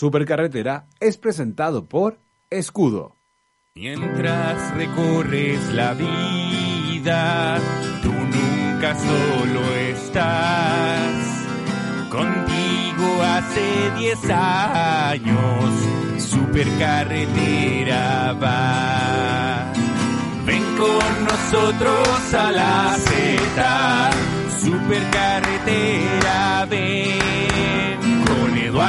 Supercarretera es presentado por Escudo. Mientras recorres la vida, tú nunca solo estás. Contigo hace 10 años, Supercarretera va. Ven con nosotros a la Z, Supercarretera ven.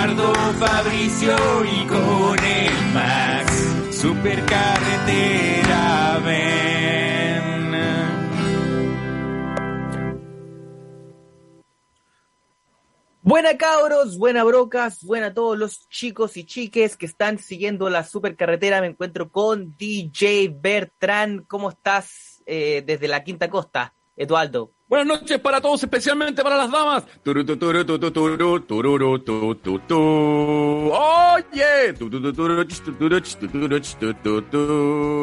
Eduardo Fabricio y con el Max, Supercarretera ven. Buena cabros, buena brocas, buena a todos los chicos y chiques que están siguiendo la supercarretera. Me encuentro con DJ Bertrand. ¿Cómo estás eh, desde la Quinta Costa, Eduardo? Buenas noches para todos, especialmente para las damas. Turu, turu, turu. Oye.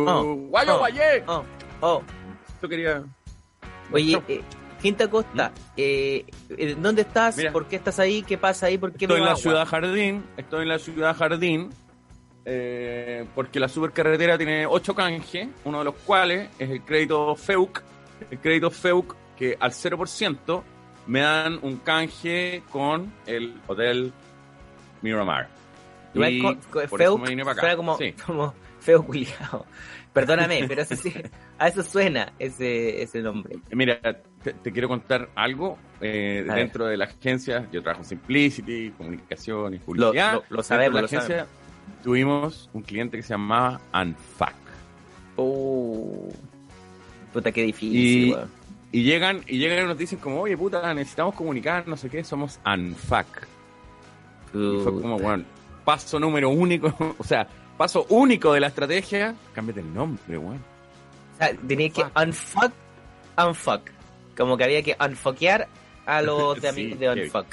Oh, Guayo, oh, guayé. Oh, oh. Yo quería... Oye, eh, Quinta Costa, eh, eh, ¿dónde estás? Mira. ¿Por qué estás ahí? ¿Qué pasa ahí? ¿Por qué Estoy en la agua? ciudad jardín, estoy en la ciudad jardín, eh, porque la supercarretera tiene ocho canjes, uno de los cuales es el crédito FEUC, el crédito FEUC que al 0% me dan un canje con el hotel Miramar. Y co- co- por eso feo, me vine para acá. suena como, Sí. como feo culiado. Perdóname, pero eso sí, a eso suena ese, ese nombre. Mira, te, te quiero contar algo. eh, ver. dentro de la agencia, yo trabajo en Simplicity, comunicaciones, Lo, publicidad. lo- lo Dentro sabemos, de lo la agencia sabemos. tuvimos un cliente que se llamaba Anfac. Oh, puta, qué difícil, Y-. Y llegan, y llegan y nos dicen como, oye puta, necesitamos comunicar, no sé qué, somos Anfac. Y fue como, bueno, paso número único, o sea, paso único de la estrategia, cámbiate el nombre, weón. O sea, tenía que unfuck, unfuck. Como que había que unfuckear a los de Sí, amigos de unfuck.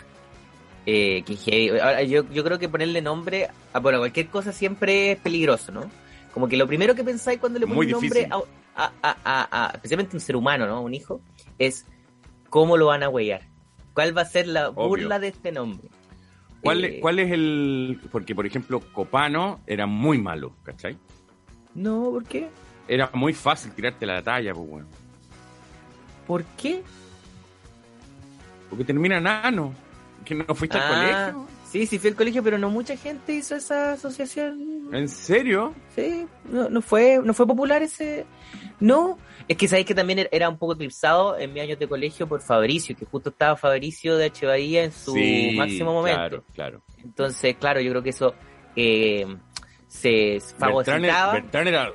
Eh, que heavy. Ahora, yo, yo creo que ponerle nombre a bueno, cualquier cosa siempre es peligroso, ¿no? Como que lo primero que pensáis cuando le pones nombre a, a, a, a- a- especialmente un ser humano, ¿no? Un hijo, es cómo lo van a huellar. ¿Cuál va a ser la Obvio. burla de este nombre? ¿Cuál, Eh, ¿Cuál es el...? Porque, por ejemplo, Copano era muy malo, ¿cachai? No, ¿por qué? Era muy fácil tirarte la talla, pues, weón. ¿Por qué? Porque termina nano. Que no fuiste al Ah, colegio. Sí, sí fui al colegio, pero no mucha gente hizo esa asociación. ¿En serio? Sí, no, no fue, no fue popular ese. No, es que sabéis que también era- era un poco eclipsado en mis años de colegio por Fabricio, que justo estaba Fabricio de H. Bahía en su Sí, máximo momento. Claro, claro. Entonces, claro, yo creo que eso eh, se era, fagocitaba. Bertrán era,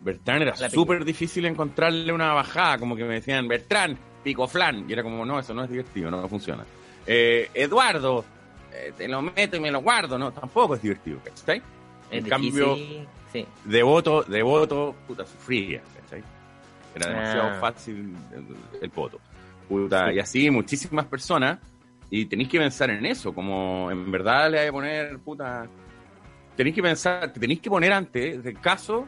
Bertrán era súper difícil encontrarle una bajada, como que me decían, Bertrán, pico flan, y era como, no, eso no es divertido, no funciona. Eh, Eduardo, eh, te lo meto y me lo guardo, no, tampoco es divertido, ¿cachai? En cambio, sí. devoto, devoto, puta, sufría, ¿cachai? Era demasiado Ah. fácil el, el voto. Puta. Y así muchísimas personas, y tenéis que pensar en eso, como en verdad le hay que poner, puta, tenéis que pensar, te tenéis que poner antes del caso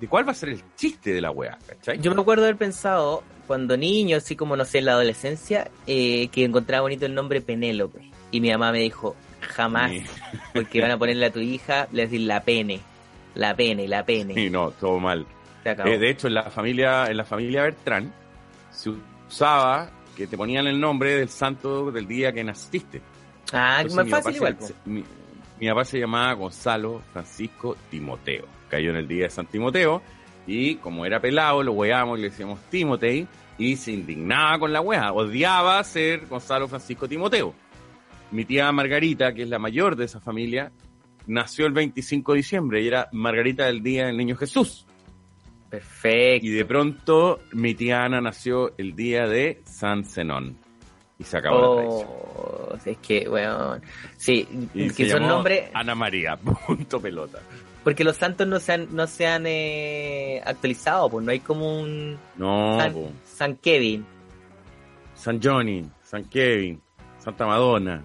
de cuál va a ser el chiste de la wea, ¿cachai? Yo me acuerdo haber pensado cuando niño, así como no sé, en la adolescencia, eh, que encontraba bonito el nombre Penélope. Y mi mamá me dijo, jamás, Sí. porque van a ponerle a tu hija, le decir la pene, la pene, la pene. Sí, no, todo mal. Eh, de hecho, en la familia, en la familia Bertrán, se usaba que te ponían el nombre del santo del día que naciste. ah, Entonces, más mi fácil igual. se- mi, mi papá se llamaba Gonzalo Francisco Timoteo. Cayó en el día de San Timoteo y como era pelado, lo weábamos y le decíamos Timotei y se indignaba con la wea. Odiaba ser Gonzalo Francisco Timoteo. Mi tía Margarita, que es la mayor de esa familia, nació el 25 de diciembre y era Margarita del Día del Niño Jesús. Perfecto. Y de pronto mi tía Ana nació el día de San Zenón. Y se acabó la tradición. Oh, es que, bueno, sí, Y que son nombres, Ana María, punto pelota. porque los santos no se han, no se han eh, actualizado, pues no hay como un No, San. San Kevin, San Johnny, San Kevin, Santa Madonna.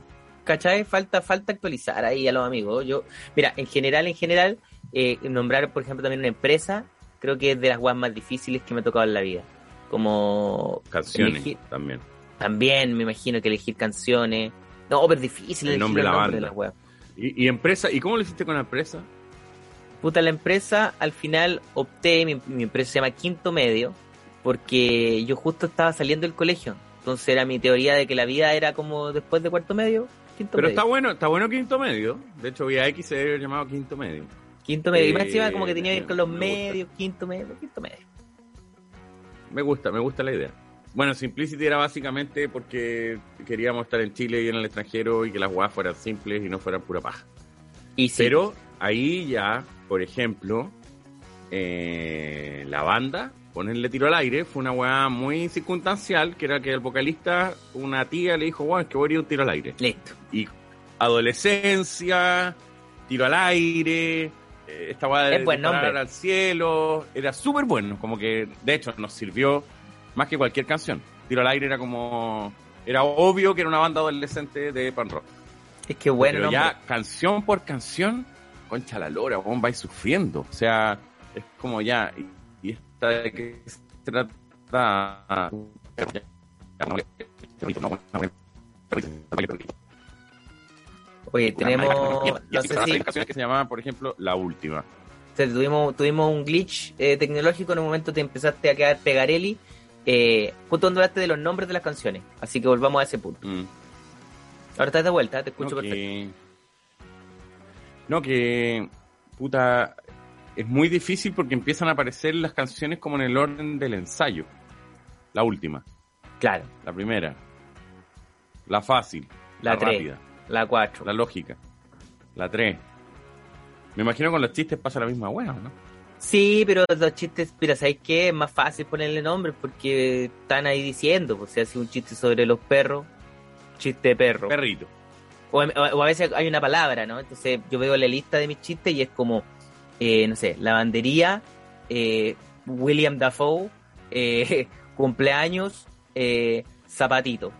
¿Cachai? Falta, falta actualizar ahí a los amigos. Yo, mira, en general, en general, eh, nombrar, por ejemplo, también una empresa, creo que es de las guas más difíciles que me ha tocado en la vida. Como Canciones elegir- también. también me imagino que elegir canciones. No, pero es difícil El elegir nombre de los la banda. las weas. ¿Y, y empresa? ¿Y cómo lo hiciste con la empresa? Puta, la empresa, al final opté, mi, mi empresa se llama Quinto Medio, porque yo justo estaba saliendo del colegio. Entonces era mi teoría de que la vida era como después de cuarto medio, quinto Pero medio. está bueno, está bueno quinto medio. De hecho, Vía X se debe llamado quinto medio. Quinto medio. y más Eh, encima como que tenía que ver con los me gusta. medios, quinto medio, quinto medio. Me gusta, me gusta la idea. Bueno, Simplicity era básicamente porque queríamos estar en Chile y en el extranjero y que las guas fueran simples y no fueran pura paja. Y sí, Pero ahí ya, por ejemplo, eh, la banda, ponerle tiro al aire, fue una weá muy circunstancial, que era que el vocalista, una tía le dijo, bueno, es que voy a ir un tiro al aire. listo. Y adolescencia, tiro al aire, eh, esta weá de Es buen disparar nombre. al cielo, era súper bueno, como que de hecho nos sirvió más que cualquier canción. Tiro al aire era como, era obvio que era una banda adolescente de pan rock. Es que bueno, Pero nombre. ya canción por canción, concha la lora, weón, vais sufriendo. O sea, es como ya, de que se trata... Oye, tenemos, no sé si canciones que se llamaban, por ejemplo, La Última. tuvimos, tuvimos un glitch eh, tecnológico, en un momento te empezaste a quedar pegarelli, eh, justo cuando hablaste de los nombres de las canciones, así que volvamos a ese punto. Mm. Ahora estás de vuelta, te escucho perfecto. que... no, que... Puta... Es muy difícil porque empiezan a aparecer las canciones como en el orden del ensayo. La última, Claro, la primera. La fácil. La La, tres. rápida. la 4. La lógica. La 3. Me imagino con los chistes pasa la misma hueá, ¿no? Sí, pero los chistes, mira, ¿sabes qué? Es más fácil ponerle nombre porque están ahí diciendo, pues si hace un chiste sobre los perros, chiste de perro. Perrito. O, o a veces hay una palabra, ¿no? Entonces yo veo la lista de mis chistes y es como, eh, no sé, lavandería, eh, William Dafoe, eh, cumpleaños, eh, zapatito.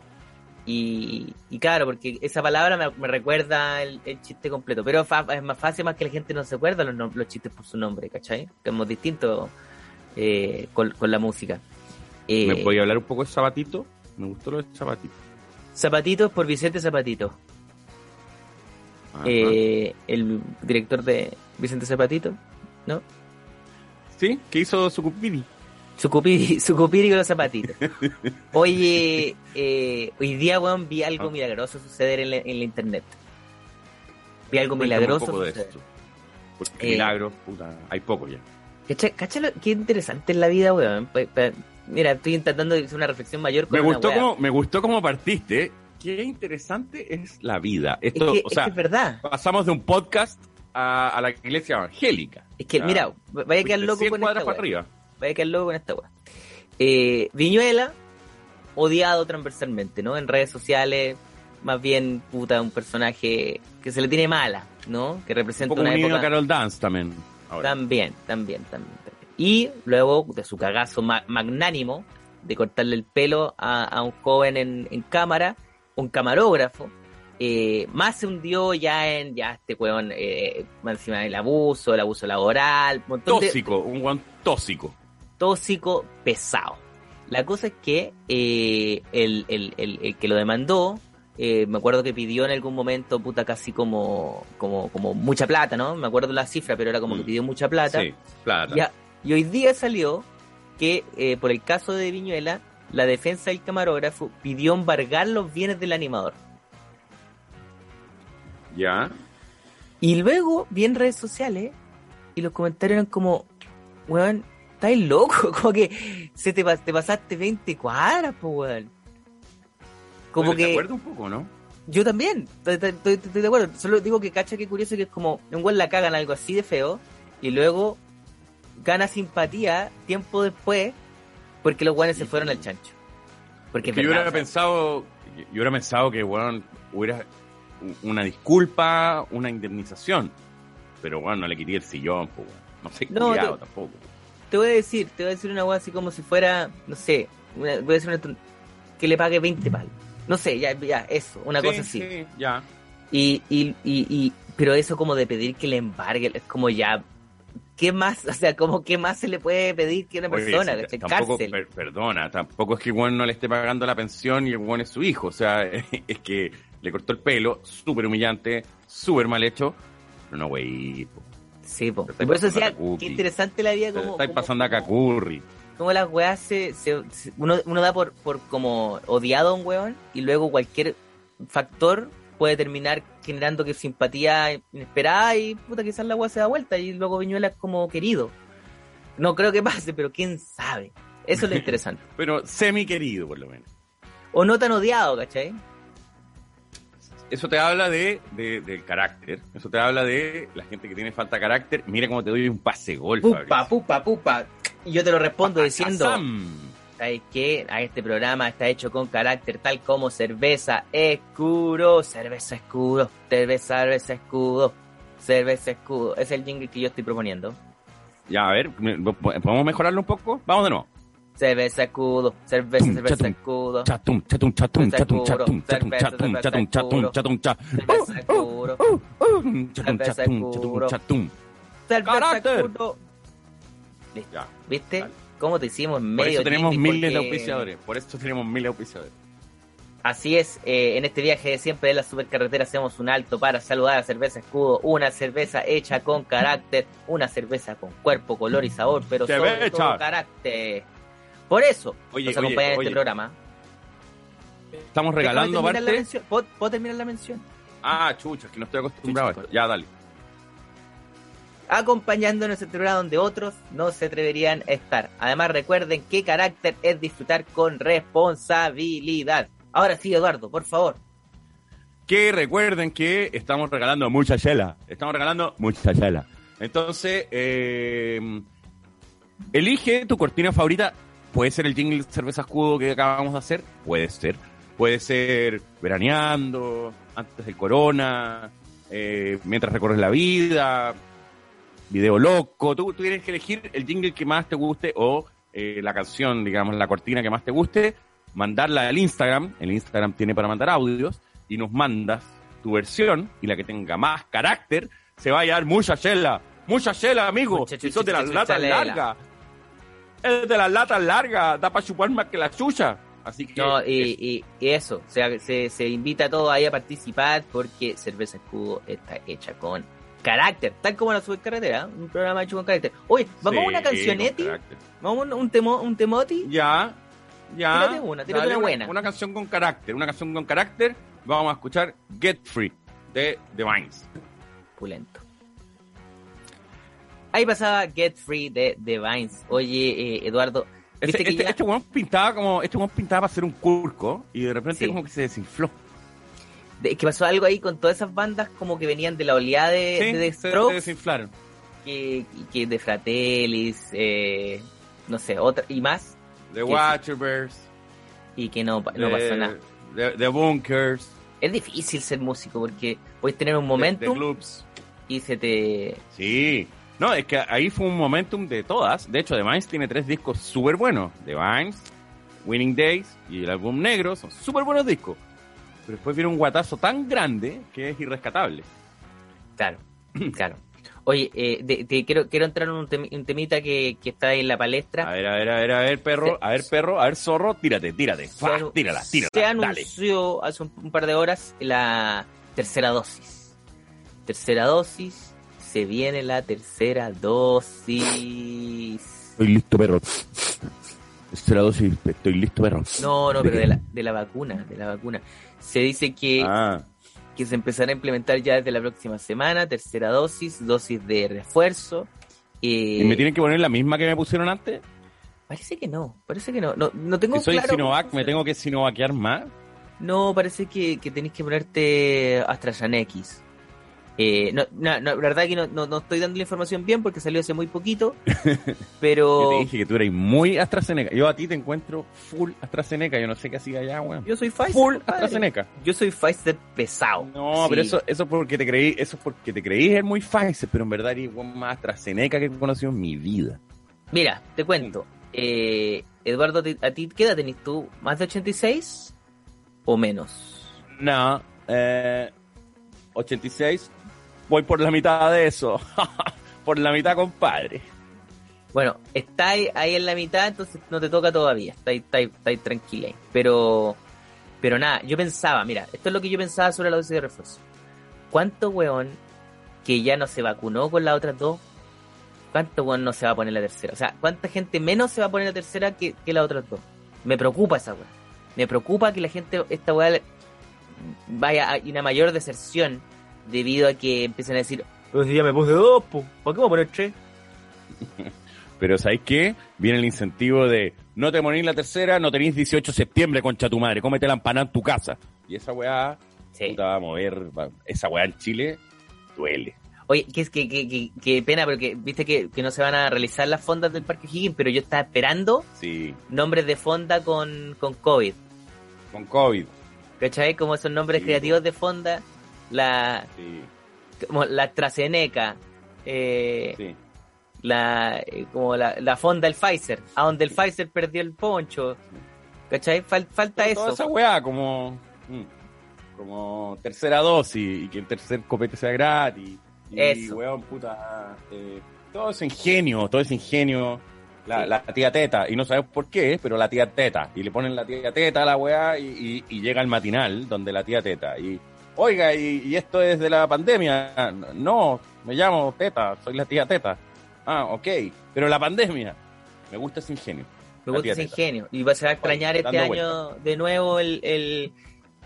Y, y claro, porque esa palabra me, me recuerda el, el chiste completo. Pero fa- es más fácil más que la gente no se acuerda los, los chistes por su nombre, ¿cachai? Que es muy distinto con, con la música. ¿Me podía hablar un poco de Zapatito? Me gustó lo de Zapatito. Zapatitos por Vicente Zapatito. El director de Vicente Zapatito, ¿no? ¿Sí? ¿Qué hizo Sucupiri? Su cupiri, su cupiri con los zapatitos. Oye, eh, hoy día, weón, vi algo Ah. milagroso suceder en la, en la internet. Vi algo Cuéntame milagroso un poco de suceder. esto. Porque Eh. milagros, puta, hay poco ya. Cacha, cacha lo- qué interesante es la vida, weón. Mira, estoy intentando hacer una reflexión mayor con Me gustó, como, me gustó como partiste. Qué interesante es la vida. Es Esto, que, o es sea, que es verdad. pasamos de un podcast a, a la iglesia evangélica. Es que, Ya. mira, vaya a quedar loco 100 con esta para arriba. Vaya a quedar loco con esta weá. Eh, Viñuela, odiado transversalmente, ¿no? En redes sociales, más bien, puta, un personaje que se le tiene mala, ¿no? Que Un representa poco una un época... Carol Dance también. ahora. También, también, también, también. Y luego de su cagazo ma- magnánimo de cortarle el pelo a, a un joven en, en cámara, un camarógrafo, eh, más se hundió ya en ya este weón, eh, encima del abuso, el abuso laboral, montón de Tóxico, un guan tóxico. tóxico pesado. La cosa es que eh, el, el- el- el que lo demandó, eh, me acuerdo que pidió en algún momento, puta, casi como, como, como mucha plata, ¿no? Me acuerdo la cifra, pero era como Mm. que pidió mucha plata. Sí, plata. Ya, y hoy día salió que eh, por el caso de Viñuela, la defensa del camarógrafo pidió embargar los bienes del animador. Ya. Y luego vi en redes sociales y los comentarios eran como, weón, estás loco, como que se te, te pasaste 20 cuadras, po, weón. Como Bueno, ¿Te que acuerdas un poco, no? yo también, estoy, de acuerdo. Solo digo que cacha que curioso que es como, un weón la cagan algo así de feo y luego gana simpatía tiempo después porque los weones se fueron al chancho. Porque Que yo hubiera pensado, Yo hubiera pensado que, bueno, hubiera una disculpa, una indemnización. Pero bueno, no le quería el sillón, pues, no sé, No, te- tampoco. Te voy a decir, te voy a decir una weá así como si fuera, no sé, una- voy a decir una que le pague 20 palos. No sé, ya, ya, eso, una Sí, cosa así. sí, ya. Y, y, y, y, pero eso como de pedir que le embargue, es como ya, ¿qué más? O sea, como qué más se le puede pedir que una Oye, persona, ¿cachai? tampoco, Cárcel. per- perdona, tampoco es que Juan no le esté pagando la pensión y el es su hijo. O sea, es que le cortó el pelo, súper humillante, súper mal hecho. Pero no, güey. Sí, po. Por eso decía, a qué interesante la vida como... estáis como- pasando a Cacurri. como las weas se, se- se- uno, uno da por, por como odiado a un weón y luego cualquier factor puede terminar generando que simpatía inesperada y puta quizás la wea se da vuelta y luego Viñuela es como querido. No creo que pase, pero quién sabe. Eso es lo interesante. Pero semi querido, por lo menos. O no tan odiado, ¿cachai? Eso te habla de, de- del carácter. Eso te habla de la gente que tiene falta de carácter. Mira cómo te doy un pase gol, Pupa, Fabricio. pupa, pupa. Y yo te lo respondo diciendo. ¿sabes qué? A este programa está hecho con carácter tal como cerveza escudo, cerveza escudo, cerveza, cerveza escudo, cerveza escudo. Es el jingle que yo estoy proponiendo. Ya, a ver, ¿podemos mejorarlo un poco? Vamos de nuevo. Cerveza escudo, cerveza, cerveza escudo, Chatum, chatum, chatum, Cerveza chatum, escudo, chatum, chatum, cerveza, chatum, cerveza chatum, chatum, escudo. chatum, cha- cerveza escudo, Chatum, Cerveza chatum, escudo. chatum, chatum. cerveza escudo. ¿Viste? ¿Cómo te hicimos en Por medio eso tenemos miles de auspiciadores. Por eso tenemos miles de auspiciadores. Así es, eh, en este viaje de siempre de la supercarretera hacemos un alto para saludar a Cerveza Escudo, una cerveza hecha con carácter, una cerveza con cuerpo, color y sabor, pero sobre todo carácter. Por eso Oye, nos oye, acompañan en oye. este programa. Estamos regalando Déjame terminar la aparte. mención. ¿Puedo, puedo terminar la mención? Ah, chucha, es que no estoy acostumbrado a esto. Ya, dale. Acompañándonos en este programa donde otros no se atreverían a estar. Además recuerden que carácter es disfrutar con responsabilidad. Ahora sí, Eduardo, por favor. Que recuerden que estamos regalando mucha chela. Estamos regalando mucha chela. Entonces, eh, elige tu cortina favorita. Puede ser el jingle cerveza escudo que acabamos de hacer. Puede ser. Puede ser veraneando, antes del corona, eh, mientras recorres la vida, video loco. Tú, tú tienes que elegir el jingle que más te guste o eh, la canción, digamos, la cortina que más te guste. Mandarla al Instagram. El Instagram tiene para mandar audios y nos mandas tu versión y la que tenga más carácter se va a llevar mucha chela. Mucha chela, amigo. Mucha Y son de las latas largas. Es de las latas largas. Da para chupar más que la chucha. Así que. No, eso. y, y- y eso, o sea, se, se invita a todos ahí a participar porque Cerveza Escudo está hecha con carácter, tal como la subcarretera, un programa hecho con carácter. Oye, vamos a una carácter. vamos a un, temo, un temoti. Ya, ya. Tírate una, tírate Dale una buena. Una canción con carácter, una canción con carácter. Vamos a escuchar Get Free de The Vines. Pulento. Ahí pasaba Get Free de The Vines. Oye, eh, Eduardo, Este, que este, ya- este pintaba como, este pintaba para hacer un curco y de repente Sí. como que se desinfló. de- que pasó algo ahí con todas esas bandas como que venían de la oleada de, Sí, de The se, se Strokes, desinflaron. que, que de Fratellis, eh, no sé, otra, y más, The. Watchers, y que no, no the- pasó nada. The, the Bunkers, Es difícil ser músico porque puedes tener un momentum y se te... Sí. No, es que ahí fue un momentum de todas. De hecho, The Vines tiene tres discos súper buenos. The Vines, Winning Days y el álbum negro son súper buenos discos. Pero después viene un guatazo tan grande que es irrescatable. Claro, claro. Oye, eh, de- quiero, quiero entrar en un, temi- un temita que, que está ahí en la A palestra. ver, a ver, a ver, a ver, perro, a ver, perro, a ver, zorro, tírate, tírate. Fa, tírala, tírala, Se dale. anunció hace un, un par de horas la tercera dosis. Tercera dosis, se viene la tercera dosis. Estoy listo, perro. La dosis, estoy listo, perro. No, no, ¿De pero de la, de la vacuna, de la vacuna. Se dice que, Ah, que se empezará a implementar ya desde la próxima semana, tercera dosis, dosis de refuerzo. eh, ¿y me tienen que poner la misma que me pusieron antes? Parece que no, parece que no. No, no tengo Si soy claro Sinovac, ¿me tengo que sinovaquear más? No, parece que, que tenéis que ponerte AstraZeneca. Eh, no, no, no, la verdad que no, no, no estoy dando la información bien porque salió hace muy poquito, pero... Yo te dije que tú eres muy AstraZeneca. Yo a ti te encuentro full AstraZeneca. Yo no sé qué hacía allá, weón. Yo soy Pfizer. Full compadre. AstraZeneca. Yo soy Pfizer pesado. No, Sí. pero eso, eso porque te creí, eso es porque te creí es muy Pfizer, pero en verdad eres más AstraZeneca que he conocido en mi vida. Mira, te cuento. Eh, Eduardo, ¿a ti qué edad tenés tú? ¿Más de 86 o menos? No, eh, 86, voy por la mitad de eso. por la mitad, compadre. Bueno, está ahí, en la mitad, entonces no te toca todavía. Está ahí, está está tranquila. ahí. Pero, pero nada, yo pensaba, mira, esto es lo que yo pensaba sobre la dosis de refuerzo. ¿Cuánto weón que ya no se vacunó con las otras dos? ¿Cuánto weón no se va a poner la tercera? O sea, ¿cuánta gente menos se va a poner la tercera que, que las otras dos? Me preocupa esa weá. Me preocupa que la gente, esta weá, vaya a una mayor deserción debido a que empiecen a decir, pues si ya me puse dos, po, ¿por qué voy a poner tres? Pero ¿sabéis qué? Viene el incentivo de no te morís la tercera, no tenéis 18 de septiembre, concha tu madre, cómete la empanada en tu casa. Y esa weá, Sí. puta, va a mover, va- esa weá en Chile duele. Oye, que es que, que, que, que pena, porque viste que, que no se van a realizar las fondas del Parque Higgins, pero yo estaba esperando Sí, nombres de fonda con, con COVID. con COVID. ¿Cachai? Como esos nombres Sí, creativos de fonda, la, Sí, como la AstraZeneca, eh, sí. la, eh, como la, la fonda del Pfizer, a donde el Pfizer perdió el poncho. ¿Cachai? Fal- falta Toda eso. esa weá, como, mm, como tercera dosis y que el tercer copete sea gratis. Y, Eso. weón, puta, eh, todo ese ingenio, todo ese ingenio. La, Sí. la tía teta, y no sabemos por qué, pero la tía teta. Y le ponen la tía teta a la weá y, y- y llega el matinal donde la tía teta. Y, oiga, y, y esto es de la pandemia. No, me llamo teta, soy la tía teta. Ah, ok, pero la pandemia. Me gusta ese ingenio. Me gusta ese teta. ingenio. Y va- se va a extrañar Oye, este año de nuevo el, el,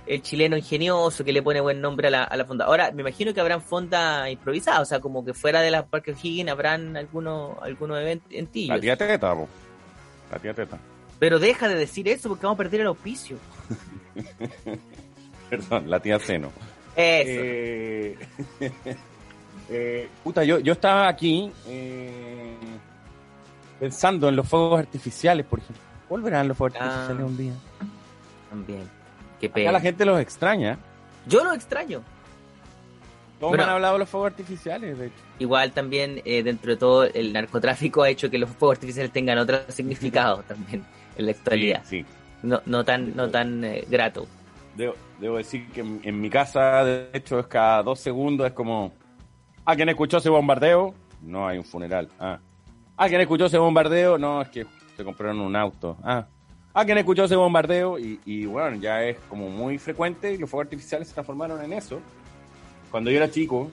el chileno ingenioso que le pone buen nombre a la, a la fonda. Ahora, me imagino que habrán fonda improvisada, o sea, como que fuera de las Parque Higgins habrán algunos algunos eventos La tía teta. La tía teta. Pero deja de decir eso porque vamos a perder el auspicio. Perdón, la tía seno. Eso. Eh, eh, puta, yo, yo estaba aquí eh, pensando en los fuegos artificiales, por ejemplo. ¿Volverán los fuegos Ah. artificiales un día? También. Qué Acá pena. la gente los extraña. Yo lo extraño. Todos Pero- me han hablado de los fuegos artificiales, de hecho. Igual también, eh, dentro de todo, el narcotráfico ha hecho que los fuegos artificiales tengan otro significado también en la actualidad. Sí, sí. No, no tan, no tan grato. Debo, debo decir que en, en mi casa, de hecho, es cada dos segundos, es como, ¿alguien escuchó ese bombardeo? No hay un funeral. Ah. ¿Alguien escuchó ese bombardeo? No, es que se compraron un auto. Ah. ¿Alguien escuchó ese bombardeo? Y, y bueno, ya es como muy frecuente y los fuegos artificiales se transformaron en eso. Cuando yo era chico,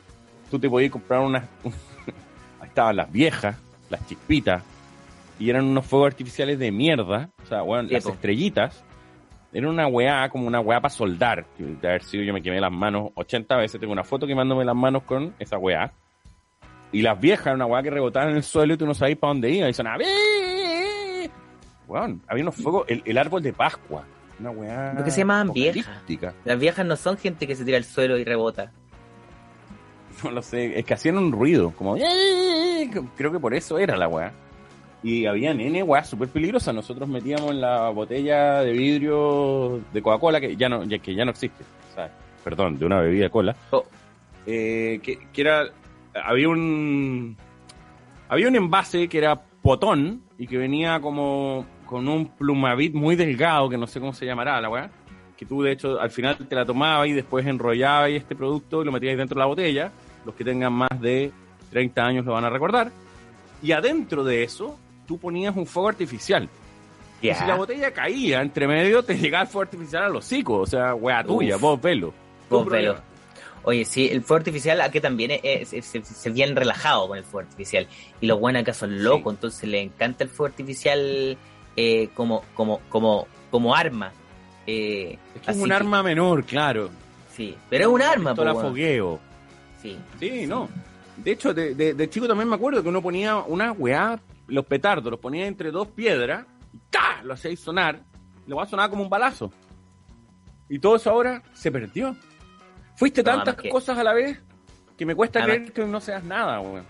tú te podías comprar unas... Ahí estaban las viejas, las chispitas, y eran unos fuegos artificiales de mierda. O sea, bueno, las estrellitas era una weá, como una weá para soldar. que De haber sido yo me quemé las manos 80 veces. Tengo una foto quemándome las manos con esa weá. Y las viejas, era una weá que rebotaban en el suelo y tú no sabías para dónde iba. Y sonaba. Weón, había unos fuegos. El, el árbol de Pascua. Una weá. ¿Por qué se llamaban viejas? Las viejas no son gente que se tira al suelo y rebota. No lo sé. Es que hacían un ruido. Como. Creo que por eso era la weá. Y había nene, weá, súper peligrosa. Nosotros metíamos en la botella de vidrio de Coca-Cola, que ya no, ya, que ya no existe. Sea, perdón, de una bebida de cola. Oh. eh, que, que era. Había un. Había un envase que era potón y que venía como con un plumavit muy delgado, que no sé cómo se llamará la weá. Que tú, de hecho, al final te la tomabas y después enrollabas este producto y lo metías dentro de la botella. Los que tengan más de 30 años lo van a recordar. Y adentro de eso, tú ponías un fuego artificial. Y si la botella caía entre medio, te llegaba el fuego artificial al hocico. O sea, weá tuya, Uf. vos velo. Vos problema. Oye, sí, el fuego artificial aquí también es, es- es- se, bien relajado con el fuego artificial. Y los buenos acá son locos, entonces les encanta el fuego artificial eh, como, como, como, como arma. Eh, Es que es así un arma menor, claro. Sí, pero es un arma, la fogueo. Sí. Sí, no. De hecho, de, de- de chico también me acuerdo que uno ponía una weá, los petardos, los ponía entre dos piedras, y ¡ta! lo hacíais sonar, y lo va a sonar como un balazo. Y todo eso ahora se perdió. Fuiste No, tantas que- cosas a la vez que me cuesta Además- creer que no seas nada, weón.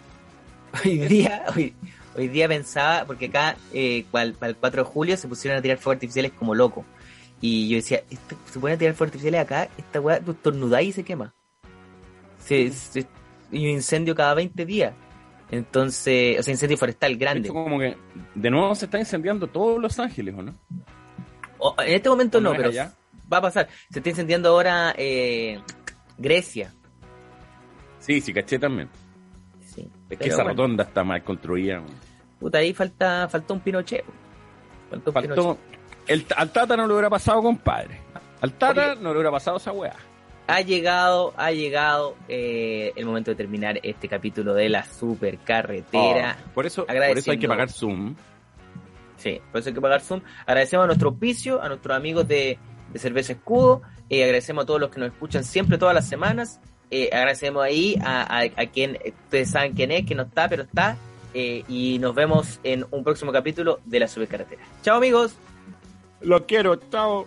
Hoy día, hoy, hoy día pensaba, porque acá eh, cual- para el 4 de julio se pusieron a tirar fuegos artificiales como locos. Y yo decía, "Esto- se pueden tirar fuegos artificiales acá, esta weá, tú estornudáis y se quema. Se, se- y un incendio cada 20 días. Entonces, o sea, incendio forestal grande. Esto como que de nuevo se está incendiando todos Los Ángeles, ¿o no? O- en este momento ¿O no pero allá? va a pasar. Se está incendiando ahora eh, Grecia. Sí, sí, caché también. Sí. Es que esa bueno, rotonda está mal construida. puta, ahí falta, falta un Pinochet. Faltó un Pinochet. Faltó. El, al Tata no le hubiera pasado, compadre. Al Tata no le hubiera pasado esa weá. Ha llegado, ha llegado eh, el momento de terminar este capítulo de la supercarretera. Oh, por, eso, por eso hay que pagar Zoom. Sí, por eso hay que pagar Zoom. Agradecemos a nuestro auspicio, a nuestros amigos de, de Cerveza Escudo. eh, agradecemos a todos los que nos escuchan siempre, todas las semanas. eh, agradecemos ahí a, a, a quien, ustedes saben quién es, que no está, pero está. eh, y nos vemos en un próximo capítulo de la supercarretera. Chao amigos. Lo quiero, chao.